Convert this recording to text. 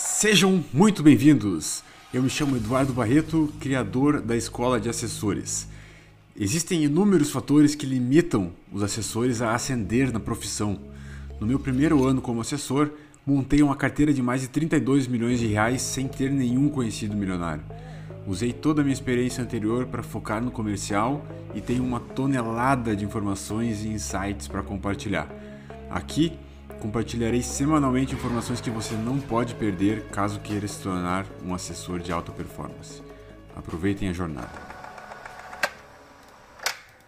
Sejam muito bem-vindos! Eu me chamo Eduardo Barreto, criador da Escola de Assessores. Existem inúmeros fatores que limitam os assessores a ascender na profissão. No meu primeiro ano como assessor, montei uma carteira de mais de 32 milhões de reais sem ter nenhum conhecido milionário. Usei toda a minha experiência anterior para focar no comercial e tenho uma tonelada de informações e insights para compartilhar. Aqui compartilharei semanalmente informações que você não pode perder caso queira se tornar um assessor de alta performance. Aproveitem a jornada.